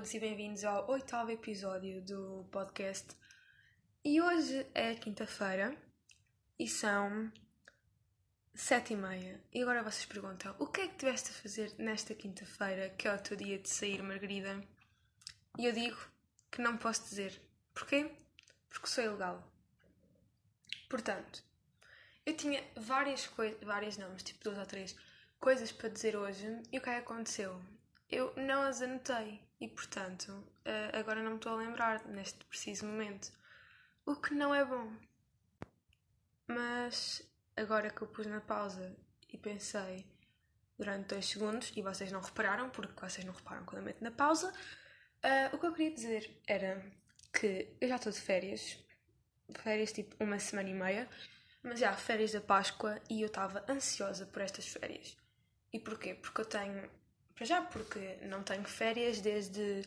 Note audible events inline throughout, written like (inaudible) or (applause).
todos e bem-vindos ao oitavo episódio do podcast. E hoje é quinta-feira e são sete e meia. E agora vocês perguntam: o que é que tiveste a fazer nesta quinta-feira, que é o teu dia de sair, Margarida? E eu digo que não posso dizer. Porquê? Porque sou ilegal. Portanto, eu tinha várias coisas, várias não, mas tipo duas ou três coisas para dizer hoje e o que é que aconteceu? eu não as anotei e, portanto, uh, agora não me estou a lembrar neste preciso momento. O que não é bom. Mas agora que eu pus na pausa e pensei durante dois segundos, e vocês não repararam, porque vocês não reparam quando eu meto na pausa, uh, o que eu queria dizer era que eu já estou de férias, férias tipo uma semana e meia, mas já férias da Páscoa e eu estava ansiosa por estas férias. E porquê? Porque eu tenho para já, porque não tenho férias desde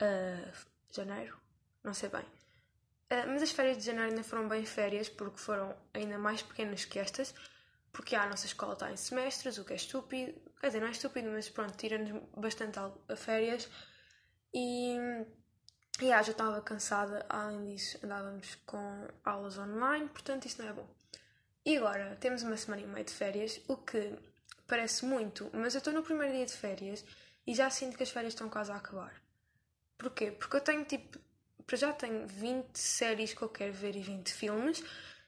uh, janeiro, não sei bem. Uh, mas as férias de janeiro ainda foram bem férias, porque foram ainda mais pequenas que estas, porque a nossa escola está em semestres, o que é estúpido. Quer dizer, não é estúpido, mas pronto, tira-nos bastante a férias. E, e ah, já estava cansada, além disso, andávamos com aulas online, portanto, isso não é bom. E agora temos uma semana e meia de férias, o que parece muito, mas eu estou no primeiro dia de férias e já sinto que as férias estão quase a acabar. Porquê? Porque eu tenho tipo. Para já tenho 20 séries que eu quero ver e 20 filmes.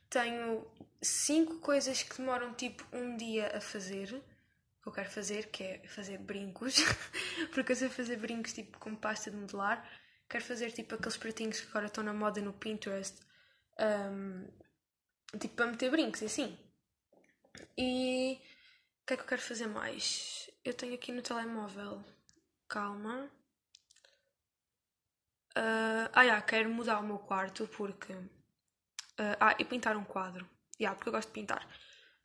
Tenho 5 coisas que demoram tipo um dia a fazer. Que eu quero fazer, que é fazer brincos. (laughs) porque eu sei fazer brincos tipo com pasta de modelar. Quero fazer tipo aqueles pratinhos que agora estão na moda no Pinterest. Um, tipo para meter brincos e assim. E o que é que eu quero fazer mais? Eu tenho aqui no telemóvel. Calma. Uh, ah, yeah, quero mudar o meu quarto porque. Uh, ah, e pintar um quadro. Yeah, porque eu gosto de pintar.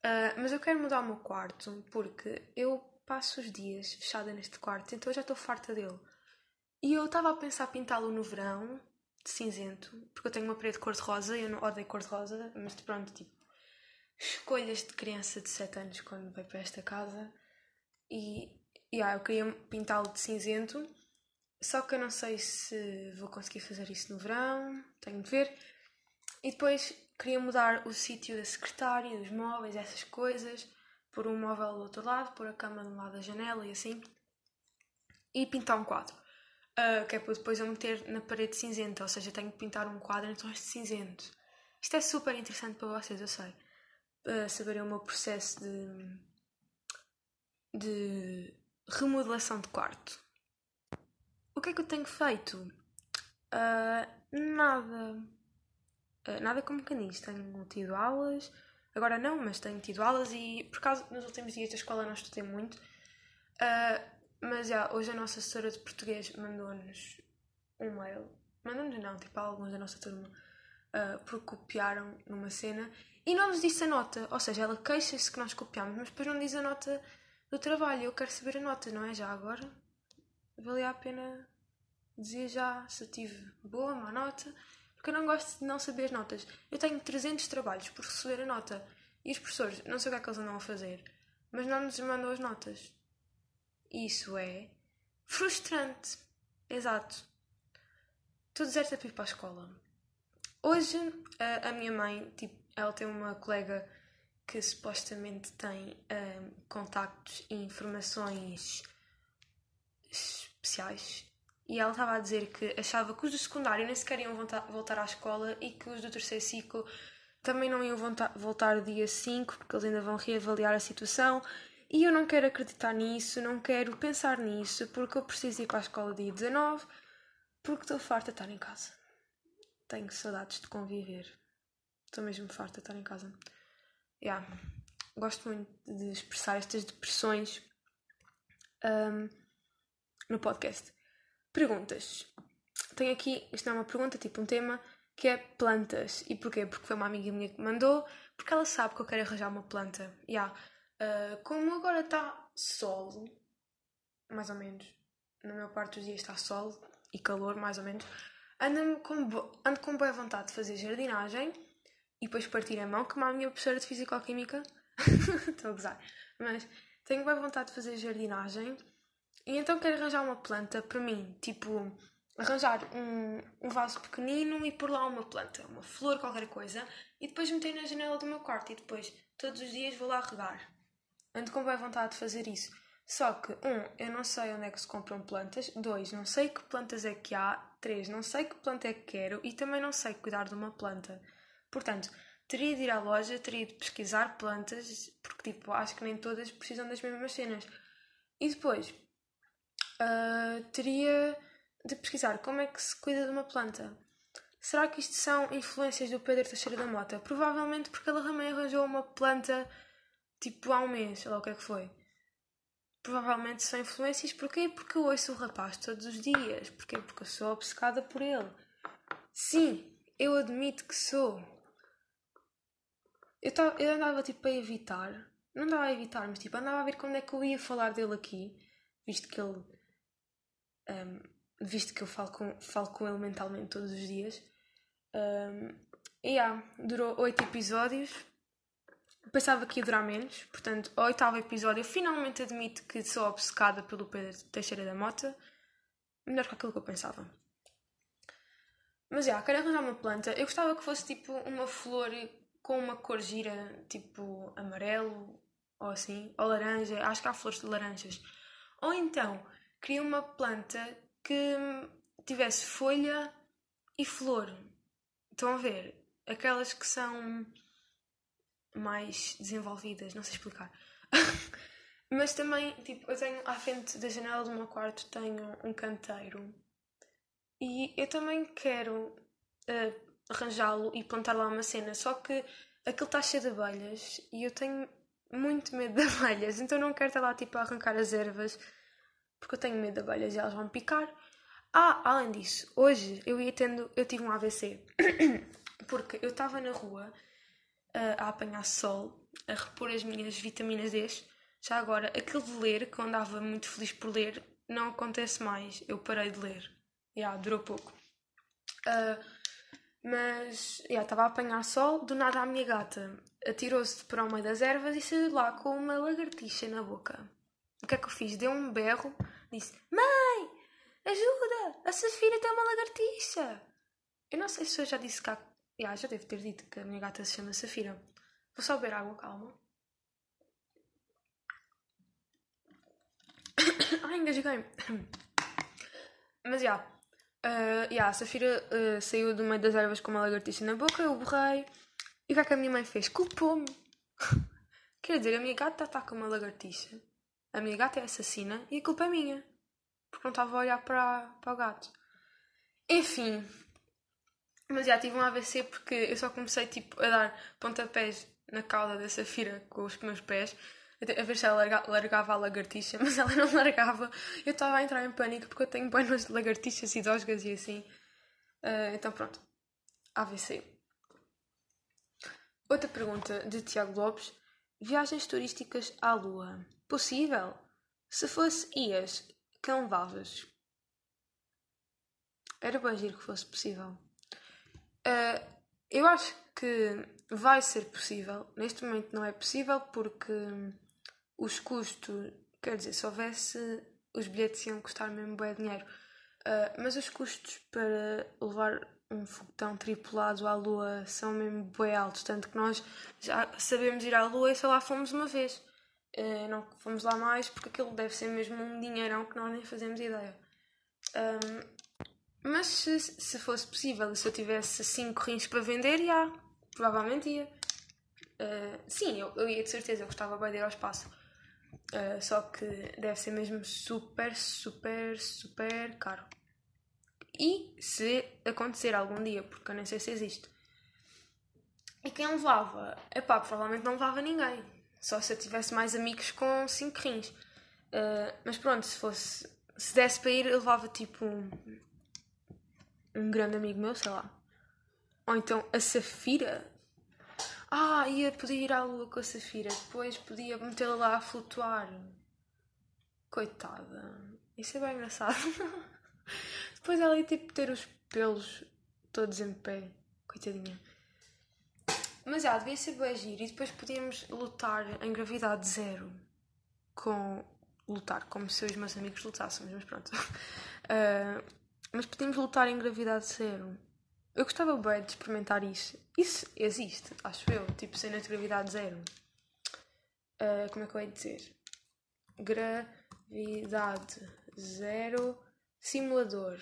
Uh, mas eu quero mudar o meu quarto porque eu passo os dias fechada neste quarto, então eu já estou farta dele. E eu estava a pensar pintá-lo no verão, de cinzento, porque eu tenho uma parede cor-de-rosa e eu não odeio cor-de-rosa, mas pronto, tipo, escolhas de criança de 7 anos quando veio para esta casa e yeah, eu queria pintá-lo de cinzento, só que eu não sei se vou conseguir fazer isso no verão, tenho de ver. E depois queria mudar o sítio da secretária, dos móveis, essas coisas, por um móvel do outro lado, pôr a cama do lado da janela e assim, e pintar um quadro. Uh, que é para depois eu meter na parede cinzenta, ou seja, tenho que pintar um quadro em tons de cinzento. Isto é super interessante para vocês, eu sei saberem o meu processo de, de remodelação de quarto. O que é que eu tenho feito? Uh, nada. Uh, nada como diz. Tenho tido aulas. Agora não, mas tenho tido aulas e por causa nos últimos dias da escola não estudei muito. Uh, mas já, hoje a nossa assessora de português mandou-nos um mail. Mandou-nos não, tipo alguns da nossa turma. Uh, porque copiaram numa cena e não nos disse a nota, ou seja, ela queixa-se que nós copiamos, mas depois não diz a nota do trabalho. Eu quero saber a nota, não é? Já agora valia a pena dizer já se tive boa, má nota, porque eu não gosto de não saber as notas. Eu tenho 300 trabalhos por receber a nota e os professores, não sei o que é que eles andam a fazer, mas não nos mandam as notas. Isso é frustrante. Exato. Tu deserta para ir para a escola. Hoje a, a minha mãe, tipo, ela tem uma colega que supostamente tem um, contactos e informações especiais. E ela estava a dizer que achava que os do secundário nem sequer iam voltar, à escola e que os do terceiro ciclo também não iam voltar dia 5 porque eles ainda vão reavaliar a situação. E eu não quero acreditar nisso, não quero pensar nisso porque eu preciso ir para a escola dia 19 porque estou farta de estar em casa. Tenho saudades de conviver. Estou mesmo farta de estar em casa. Yeah. Gosto muito de expressar estas depressões um, no podcast. Perguntas. Tenho aqui, isto não é uma pergunta, tipo um tema, que é plantas. E porquê? Porque foi uma amiga minha que mandou, porque ela sabe que eu quero arranjar uma planta. Yeah. Uh, como agora está sol, mais ou menos, na maior parte dos dias está sol e calor, mais ou menos, ando com, ando com boa vontade de fazer jardinagem e depois partir a mão, como a minha professora de Físico-Química. (laughs) Estou a gozar. Mas tenho bem vontade de fazer jardinagem E então quero arranjar uma planta para mim, tipo, arranjar um, um vaso pequenino e pôr lá uma planta, uma flor, qualquer coisa, e depois meter na janela do meu quarto e depois todos os dias vou lá regar. Ando com boa vontade de fazer isso. Só que, um, eu não sei onde é que se compram plantas. Dois, não sei que plantas é que há. Três, não sei que planta é que quero. E também não sei cuidar de uma planta. Portanto, teria de ir à loja, teria de pesquisar plantas, porque, tipo, acho que nem todas precisam das mesmas cenas. E depois, uh, teria de pesquisar como é que se cuida de uma planta. Será que isto são influências do Pedro Teixeira da Mota? Provavelmente porque ele também arranjou uma planta tipo há um mês, sei lá o que é que foi. Provavelmente são influências. Porquê? Porque eu ouço o rapaz todos os dias. Porquê? Porque eu sou obcecada por ele. Sim, eu admito que sou. Eu, tava, eu andava tipo a evitar. Não andava a evitar, mas tipo andava a ver quando é que eu ia falar dele aqui. Visto que ele. Um, visto que eu falo com, falo com ele mentalmente todos os dias. Um, e yeah, durou oito episódios. Pensava que ia durar menos, portanto, o oitavo episódio eu finalmente admito que sou obcecada pelo Pedro Teixeira da Mota. Melhor que aquilo que eu pensava. Mas já, yeah, quero arranjar uma planta. Eu gostava que fosse tipo uma flor com uma cor gira, tipo amarelo ou assim, ou laranja. Acho que há flores de laranjas. Ou então, queria uma planta que tivesse folha e flor. Estão a ver? Aquelas que são mais desenvolvidas, não sei explicar. (laughs) Mas também, tipo, eu tenho à frente da janela do meu quarto tenho um canteiro e eu também quero uh, arranjá-lo e plantar lá uma cena, só que aquilo está cheio de abelhas e eu tenho muito medo de (laughs) abelhas, então não quero estar lá tipo a arrancar as ervas porque eu tenho medo de abelhas e elas vão picar. Ah, além disso, hoje eu ia tendo, eu tive um AVC (coughs) porque eu estava na rua a, a apanhar sol, a repor as minhas vitaminas D. Já agora, aquilo de ler, que eu andava muito feliz por ler, não acontece mais. Eu parei de ler. Já, yeah, durou pouco. Uh, mas, já, estava a apanhar sol, do nada a minha gata atirou-se para meio das ervas e saiu lá com uma lagartixa na boca. O que é que eu fiz? Deu um berro, disse: Mãe, ajuda! A Safira tem uma lagartixa! Eu não sei se eu já disse cá Yeah, já devo ter dito que a minha gata se chama Safira. Vou só beber água, calma. (coughs) Ai, engasguei. (coughs) Mas já. Yeah, uh, yeah, a Safira uh, saiu do meio das ervas com uma lagartixa na boca, eu borrei. E o que é que a minha mãe fez? Culpou-me. (laughs) Quer dizer, a minha gata com uma lagartixa. A minha gata é assassina e a culpa é minha. Porque não estava a olhar para, para o gato. Enfim, mas já tive um AVC porque eu só comecei tipo, a dar pontapés na cauda da Safira com os meus pés, a ver se ela larga, largava a lagartixa, (laughs) mas ela não largava. Eu estava a entrar em pânico porque eu tenho banhos de lagartixas e dosgas e assim. Uh, então pronto. AVC. Outra pergunta de Tiago Lopes. Viagens turísticas à Lua. Possível? Se fosse ias, que levavas? Era bem giro que fosse possível. Uh, eu acho que vai ser possível. Neste momento não é possível porque os custos, quer dizer, se houvesse, os bilhetes iam custar mesmo bem dinheiro. Uh, mas os custos para levar um foguetão tripulado à Lua são mesmo bem altos, tanto que nós já sabemos ir à Lua e só lá fomos uma vez. Uh, não fomos lá mais porque aquilo deve ser mesmo um dinheirão que nós nem fazemos ideia. Um, mas se, se fosse possível, se eu tivesse 5 rins para vender, já, provavelmente ia. Uh, sim, eu, eu ia de certeza, eu gostava bem de ir ao espaço. Uh, só que deve ser mesmo super, super, super caro. E se acontecer algum dia, porque eu nem sei se existe. E quem levava? Epá, provavelmente não levava ninguém. Só se eu tivesse mais amigos com 5 rins. Uh, mas pronto, se fosse. Se desse para ir, eu levava tipo um grande amigo meu, sei lá. Ou então a Safira. Ah, ia podia ir à lua com a Safira. Depois podia metê-la lá a flutuar. Coitada. Isso é bem engraçado. (laughs) Depois ela ia tipo ter os pelos todos em pé. Coitadinha. Mas já, devia ser bem giro. E depois podíamos lutar em gravidade zero com lutar, como se os meus amigos lutássemos, mas pronto. Uh, (laughs) mas podemos lutar em gravidade zero. Eu gostava bem de experimentar isso. Isso existe, acho eu, tipo cena de gravidade zero. Uh, como é que eu ia dizer? Gravidade zero simulador.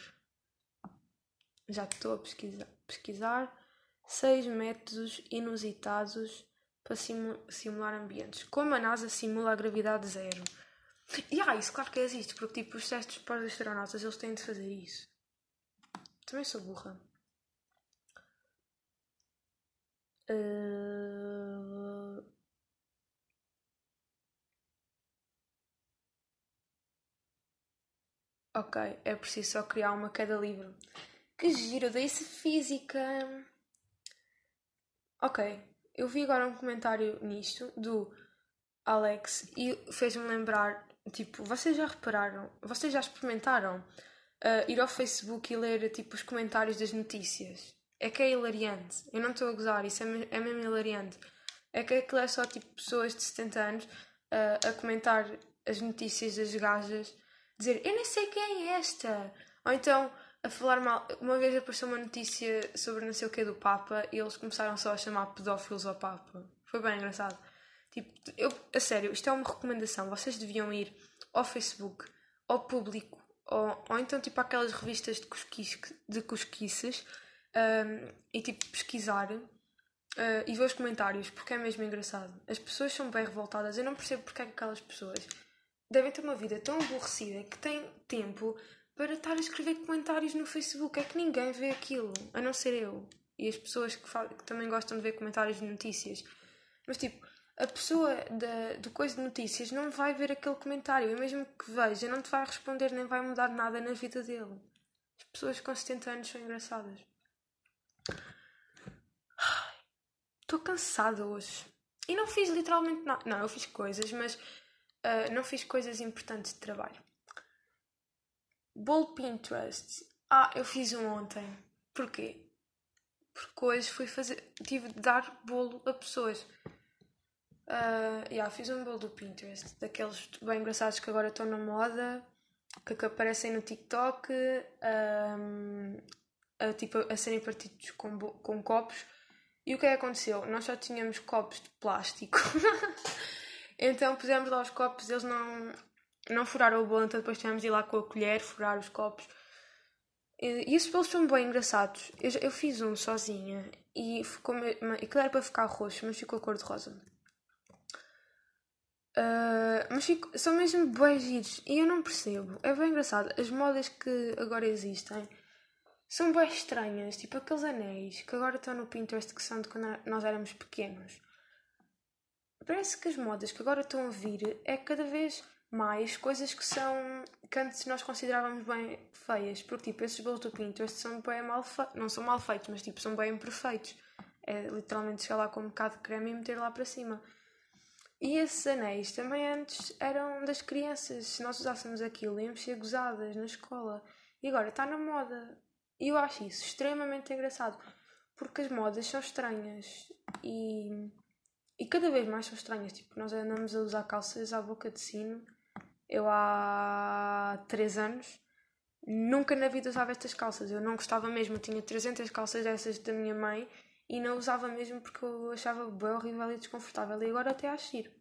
Já estou a pesquisar. pesquisar seis métodos inusitados para simular ambientes. Como a NASA simula a gravidade zero. E ah, isso claro que existe, porque tipo, os testes para os astronautas eles têm de fazer isso. Também sou burra. Uh... Ok, é preciso só criar uma cada livro. Que giro, disse física. Ok, eu vi agora um comentário nisto do Alex e fez-me lembrar Tipo, vocês já repararam, vocês já experimentaram uh, ir ao Facebook e ler tipo os comentários das notícias? É que é hilariante. Eu não estou a gozar, isso é, é mesmo hilariante. É que aquilo é só tipo pessoas de 70 anos uh, a comentar as notícias das gajas, dizer eu nem sei quem é esta. Ou então a falar mal. Uma vez apareceu uma notícia sobre não sei o que do Papa e eles começaram só a chamar pedófilos ao Papa. Foi bem engraçado. Tipo, eu, a sério, isto é uma recomendação. Vocês deviam ir ao Facebook, ao público, ou, ou então tipo aquelas revistas de, cosquice, de cosquices um, e tipo pesquisar uh, e ver os comentários, porque é mesmo engraçado. As pessoas são bem revoltadas. Eu não percebo porque é que aquelas pessoas devem ter uma vida tão aborrecida que têm tempo para estar a escrever comentários no Facebook. É que ninguém vê aquilo, a não ser eu. E as pessoas que, que também gostam de ver comentários de notícias. Mas tipo, a pessoa da, do coisa de notícias não vai ver aquele comentário e mesmo que veja, não te vai responder nem vai mudar nada na vida dele. As pessoas com 70 anos são engraçadas. Estou cansada hoje. E não fiz literalmente nada. Não, eu fiz coisas, mas uh, não fiz coisas importantes de trabalho. Bolo Pinterest. Ah, eu fiz um ontem. Porquê? Porque hoje fui fazer. Tive de dar bolo a pessoas. Uh, yeah, fiz um bolo do Pinterest, daqueles bem engraçados que agora estão na moda, que, que aparecem no TikTok, um, a, tipo, a serem partidos com, com copos. E o que é que aconteceu? Nós só tínhamos copos de plástico. (laughs) então pusemos lá os copos, eles não, não furaram o bolo, então depois tivemos de ir lá com a colher furar os copos. E, esses bolos são bem engraçados. Eu, eu fiz um sozinha e ficou. Aquilo era para ficar roxo, mas ficou cor de rosa. Uh, mas fico, são mesmo bem giros e eu não percebo. É bem engraçado. As modas que agora existem são bem estranhas. Tipo aqueles anéis que agora estão no Pinterest que são de quando nós éramos pequenos. Parece que as modas que agora estão a vir é cada vez mais coisas que são que antes nós considerávamos bem feias. Porque tipo, esses bolos do Pinterest são bem mal feitos. Não são mal feitos, mas tipo, são bem imperfeitos. É literalmente chegar lá com um bocado de creme e meter lá para cima. E esses anéis também antes eram das crianças. Se nós usássemos aquilo, íamos ser gozadas na escola. E agora está na moda. E eu acho isso extremamente engraçado. Porque as modas são estranhas. E, e cada vez mais são estranhas. Tipo, nós andamos a usar calças à boca de sino. Eu há 3 anos nunca na vida usava estas calças. Eu não gostava mesmo. Eu tinha 300 calças dessas da minha mãe e não usava mesmo porque eu achava bem horrível e desconfortável. E agora até acho giro.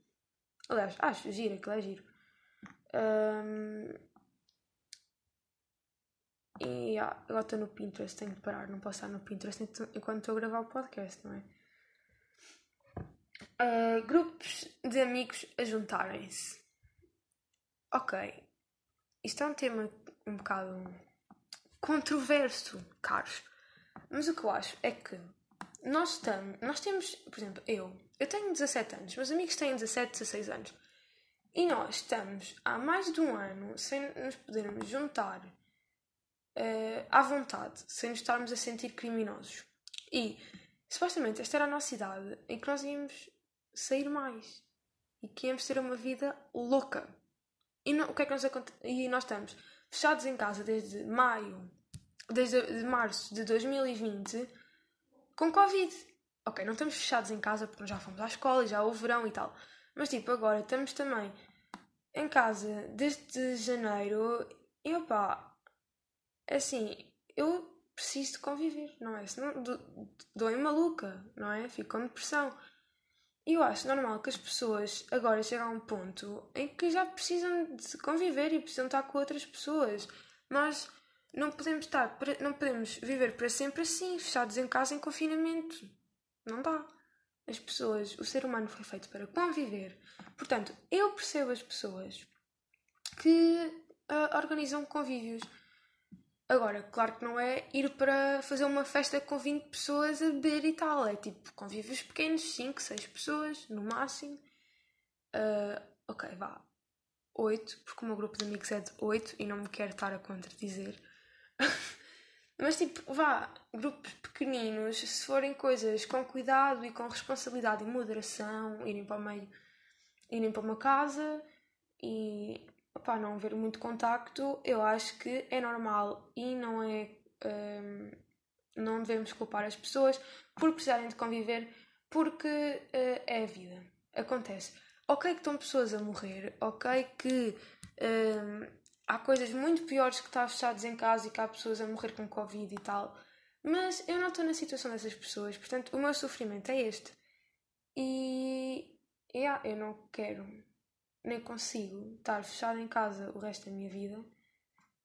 Aliás, acho giro, aquilo é giro. Um... E ah, agora estou no Pinterest, tenho de parar, não posso estar no Pinterest enquanto estou a gravar o podcast, não é? Uh, grupos de amigos a juntarem-se. Ok. Isto é um tema um bocado controverso, caros. Mas o que eu acho é que nós estamos, nós temos, por exemplo, eu, eu tenho 17 anos, meus amigos têm 17, 16 anos. E nós estamos há mais de um ano sem nos podermos juntar uh, à vontade, sem nos estarmos a sentir criminosos. E supostamente esta era a nossa idade em que nós íamos sair mais e que íamos ter uma vida louca. E não, o que é que nos acontece? E nós estamos fechados em casa desde maio, desde de março de 2020 com Covid. Ok, não estamos fechados em casa porque já fomos à escola e já houve verão e tal. Mas tipo, agora estamos também em casa desde janeiro e opá, assim, eu preciso de conviver, não é? Senão dou-me maluca, não é? Fico com depressão. E eu acho normal que as pessoas agora cheguem a um ponto em que já precisam de conviver e precisam estar com outras pessoas. Nós não podemos estar, não podemos viver para sempre assim, fechados em casa em confinamento. Não dá. As pessoas, o ser humano foi feito para conviver. Portanto, eu percebo as pessoas que uh, organizam convívios. Agora, claro que não é ir para fazer uma festa com 20 pessoas a beber e tal. É tipo convívios pequenos, 5, 6 pessoas, no máximo. Uh, ok, vá. 8, porque o meu grupo de amigos é de 8 e não me quero estar a contradizer. (laughs) Mas tipo, vá, grupos pequeninos, se forem coisas com cuidado e com responsabilidade e moderação, irem para o meio, irem para uma casa e opá, não haver muito contacto, eu acho que é normal e não é. Um, não devemos culpar as pessoas por precisarem de conviver, porque uh, é a vida. Acontece. Ok, que estão pessoas a morrer, ok, que um, há coisas muito piores que estar fechados em casa e que há pessoas a morrer com Covid e tal, mas eu não estou na situação dessas pessoas, portanto, o meu sofrimento é este. E. Yeah, eu não quero nem consigo estar fechada em casa o resto da minha vida,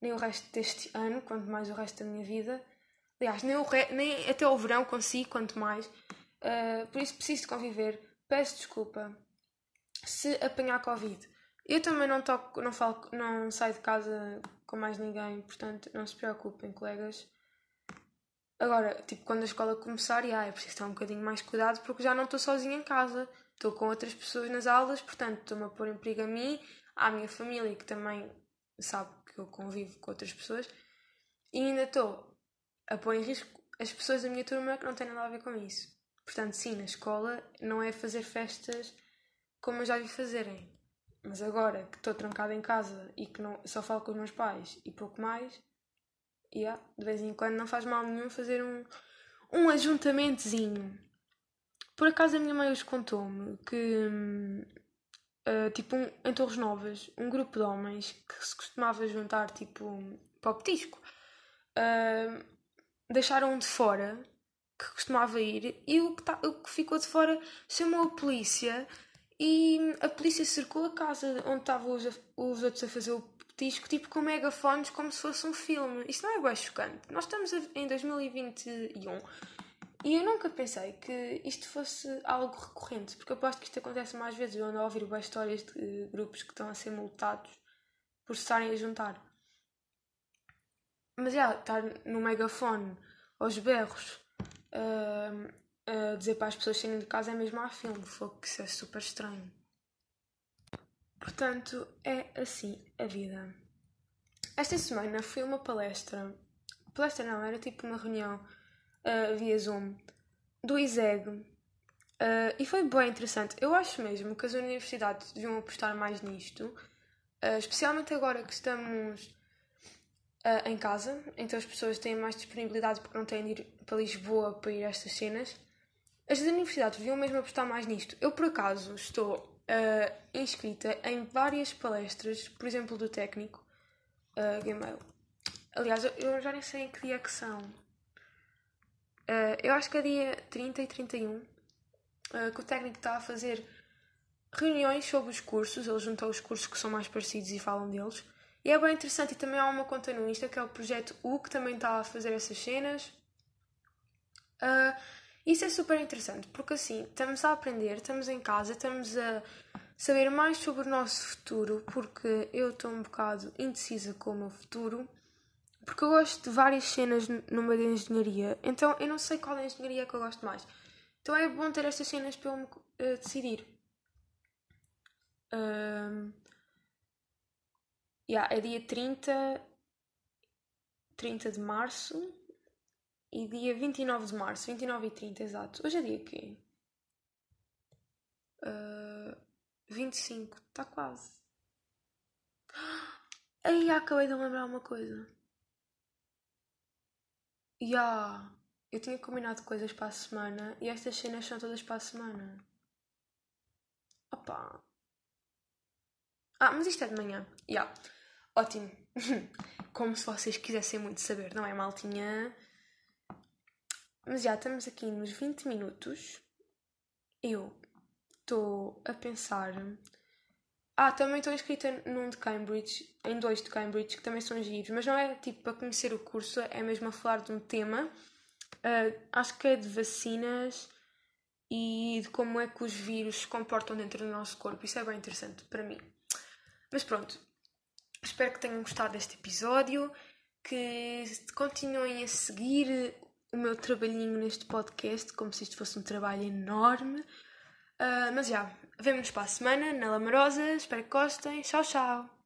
nem o resto deste ano, quanto mais o resto da minha vida. Aliás, nem, re... nem até o verão consigo, quanto mais. Uh, por isso preciso de conviver. Peço desculpa se apanhar Covid. Eu também não toco, não falo, não saio de casa com mais ninguém, portanto não se preocupem, colegas. Agora, tipo, quando a escola começar, já, é preciso ter um bocadinho mais cuidado porque já não estou sozinha em casa estou com outras pessoas nas aulas, portanto estou-me a pôr em perigo a mim, à minha família que também sabe que eu convivo com outras pessoas, e ainda estou a pôr em risco as pessoas da minha turma que não têm nada a ver com isso. Portanto, sim, na escola não é fazer festas como eu já vi fazerem. Mas agora que estou trancada em casa e que não, só falo com os meus pais e pouco mais, yeah, de vez em quando não faz mal nenhum fazer um, um ajuntamentozinho. Por acaso a minha mãe hoje contou-me que, uh, tipo, um, em Torres Novas, um grupo de homens que se costumava juntar, tipo, para o petisco, uh, deixaram de fora, que costumava ir, e o que, tá, o que ficou de fora chamou a polícia e a polícia cercou a casa onde estavam os, os outros a fazer o petisco, tipo com megafones, como se fosse um filme. Isto não é bem chocante. Nós estamos em 2021 e eu nunca pensei que isto fosse algo recorrente, porque aposto que isto acontece mais vezes. Eu ando a ouvir boas histórias de grupos que estão a ser multados por se estarem a juntar. Mas já, estar no megafone, aos berros, uh, a dizer para as pessoas saírem de casa é mesmo a filme. Foi que isso é super estranho. Portanto, é assim a vida. Esta semana fui a uma palestra. Palestra não, era tipo uma reunião uh, via Zoom do ISEG uh, e foi bem interessante. Eu acho mesmo que as universidades deviam apostar mais nisto, uh, especialmente agora que estamos em casa, então as pessoas têm mais disponibilidade porque não têm de ir para Lisboa para ir a estas cenas. As universidades deviam mesmo apostar mais nisto. Eu, por acaso, estou inscrita em várias palestras, por exemplo, do técnico uh, Gmail. Aliás, eu já nem sei em que dia é que são. Uh, eu acho que é dia 30 e 31 uh, eh, que o técnico está a fazer reuniões sobre os cursos, ele juntou os cursos que são mais parecidos e falam deles. E é bem interessante, e também há uma conta no Insta que é o Projeto U, que também está a fazer essas cenas. Uh, isso é super interessante, porque assim, estamos a aprender, estamos em casa, estamos a saber mais sobre o nosso futuro, porque eu estou um bocado indecisa com o meu futuro. Porque eu gosto de várias cenas meio da engenharia, então eu não sei qual é engenharia que eu gosto mais. Então é bom ter estas cenas para eu me uh, decidir. Um, yeah, é dia 30, 30 de março e dia 29 de março, 29 e 30, exato. Hoje é dia quê? Uh, 25, está quase. (gasps) Aí acabei de lembrar uma coisa. Ya, eu tinha combinado coisas para a semana e estas cenas são todas para a semana. Opa. Ah, mas isto é de manhã. Yeah. Ótimo. (laughs) Como se vocês quisessem muito saber, não é, maltinha? Mas já estamos aqui nos 20 minutos. Eu estou a pensar. Ah, também estou inscrita num de Cambridge, em dois de Cambridge, que também são giros, mas não é tipo para conhecer o curso, é mesmo a falar de um tema. Uh, acho que é de vacinas e de como é que os vírus se comportam dentro do nosso corpo. Isso é bem interessante para mim. Mas pronto, espero que tenham gostado deste episódio, que continuem a seguir o meu trabalhinho neste podcast, como se isto fosse um trabalho enorme. Uh, mas já, vemo-nos para a semana na Lamarosa. Espero que gostem. Tchau, tchau!